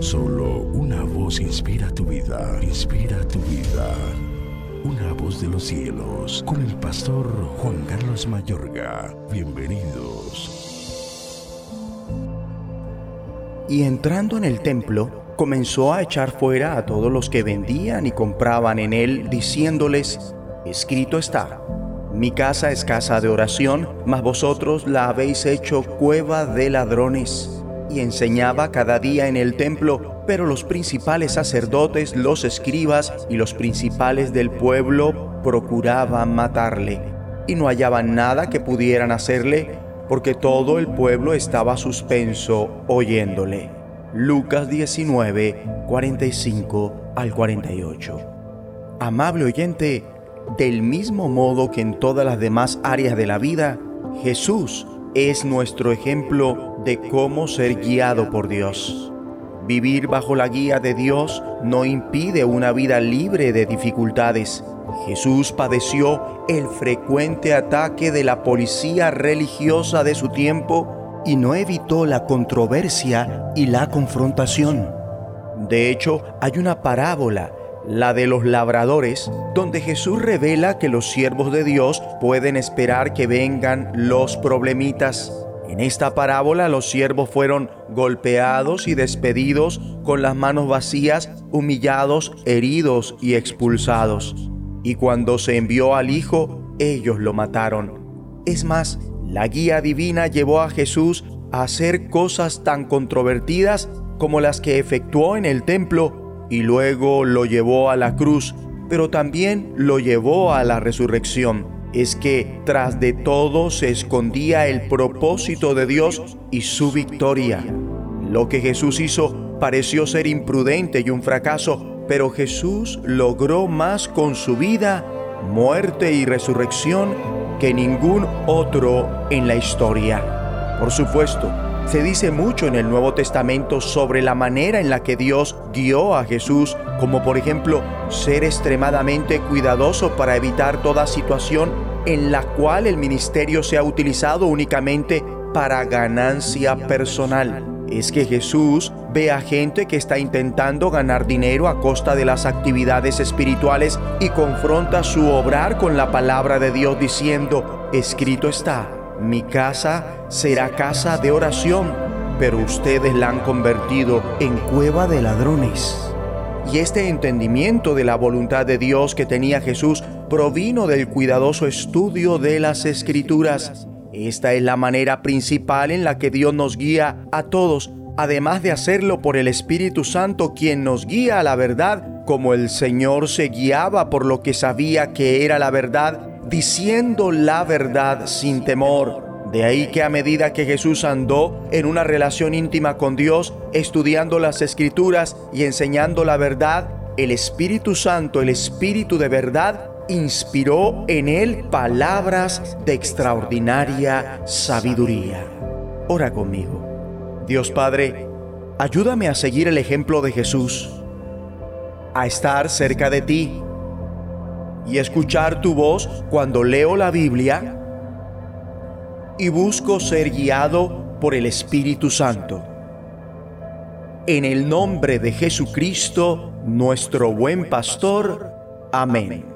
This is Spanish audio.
Solo una voz inspira tu vida, inspira tu vida. Una voz de los cielos, con el pastor Juan Carlos Mayorga. Bienvenidos. Y entrando en el templo, comenzó a echar fuera a todos los que vendían y compraban en él, diciéndoles, escrito está, mi casa es casa de oración, mas vosotros la habéis hecho cueva de ladrones. Enseñaba cada día en el templo, pero los principales sacerdotes, los escribas y los principales del pueblo procuraban matarle. Y no hallaban nada que pudieran hacerle, porque todo el pueblo estaba suspenso oyéndole. Lucas 19, 45 al 48. Amable oyente, del mismo modo que en todas las demás áreas de la vida, Jesús es nuestro ejemplo de cómo ser guiado por Dios. Vivir bajo la guía de Dios no impide una vida libre de dificultades. Jesús padeció el frecuente ataque de la policía religiosa de su tiempo y no evitó la controversia y la confrontación. De hecho, hay una parábola la de los labradores, donde Jesús revela que los siervos de Dios pueden esperar que vengan los problemitas. En esta parábola los siervos fueron golpeados y despedidos con las manos vacías, humillados, heridos y expulsados. Y cuando se envió al Hijo, ellos lo mataron. Es más, la guía divina llevó a Jesús a hacer cosas tan controvertidas como las que efectuó en el templo y luego lo llevó a la cruz, pero también lo llevó a la resurrección. Es que tras de todo se escondía el propósito de Dios y su victoria. Lo que Jesús hizo pareció ser imprudente y un fracaso, pero Jesús logró más con su vida, muerte y resurrección que ningún otro en la historia. Por supuesto, se dice mucho en el Nuevo Testamento sobre la manera en la que Dios guió a Jesús, como por ejemplo ser extremadamente cuidadoso para evitar toda situación en la cual el ministerio sea utilizado únicamente para ganancia personal. Es que Jesús ve a gente que está intentando ganar dinero a costa de las actividades espirituales y confronta su obrar con la palabra de Dios diciendo, escrito está mi casa será casa de oración, pero ustedes la han convertido en cueva de ladrones. Y este entendimiento de la voluntad de Dios que tenía Jesús provino del cuidadoso estudio de las escrituras. Esta es la manera principal en la que Dios nos guía a todos, además de hacerlo por el Espíritu Santo quien nos guía a la verdad, como el Señor se guiaba por lo que sabía que era la verdad diciendo la verdad sin temor. De ahí que a medida que Jesús andó en una relación íntima con Dios, estudiando las escrituras y enseñando la verdad, el Espíritu Santo, el Espíritu de verdad, inspiró en él palabras de extraordinaria sabiduría. Ora conmigo. Dios Padre, ayúdame a seguir el ejemplo de Jesús, a estar cerca de ti y escuchar tu voz cuando leo la Biblia y busco ser guiado por el Espíritu Santo. En el nombre de Jesucristo, nuestro buen pastor. Amén.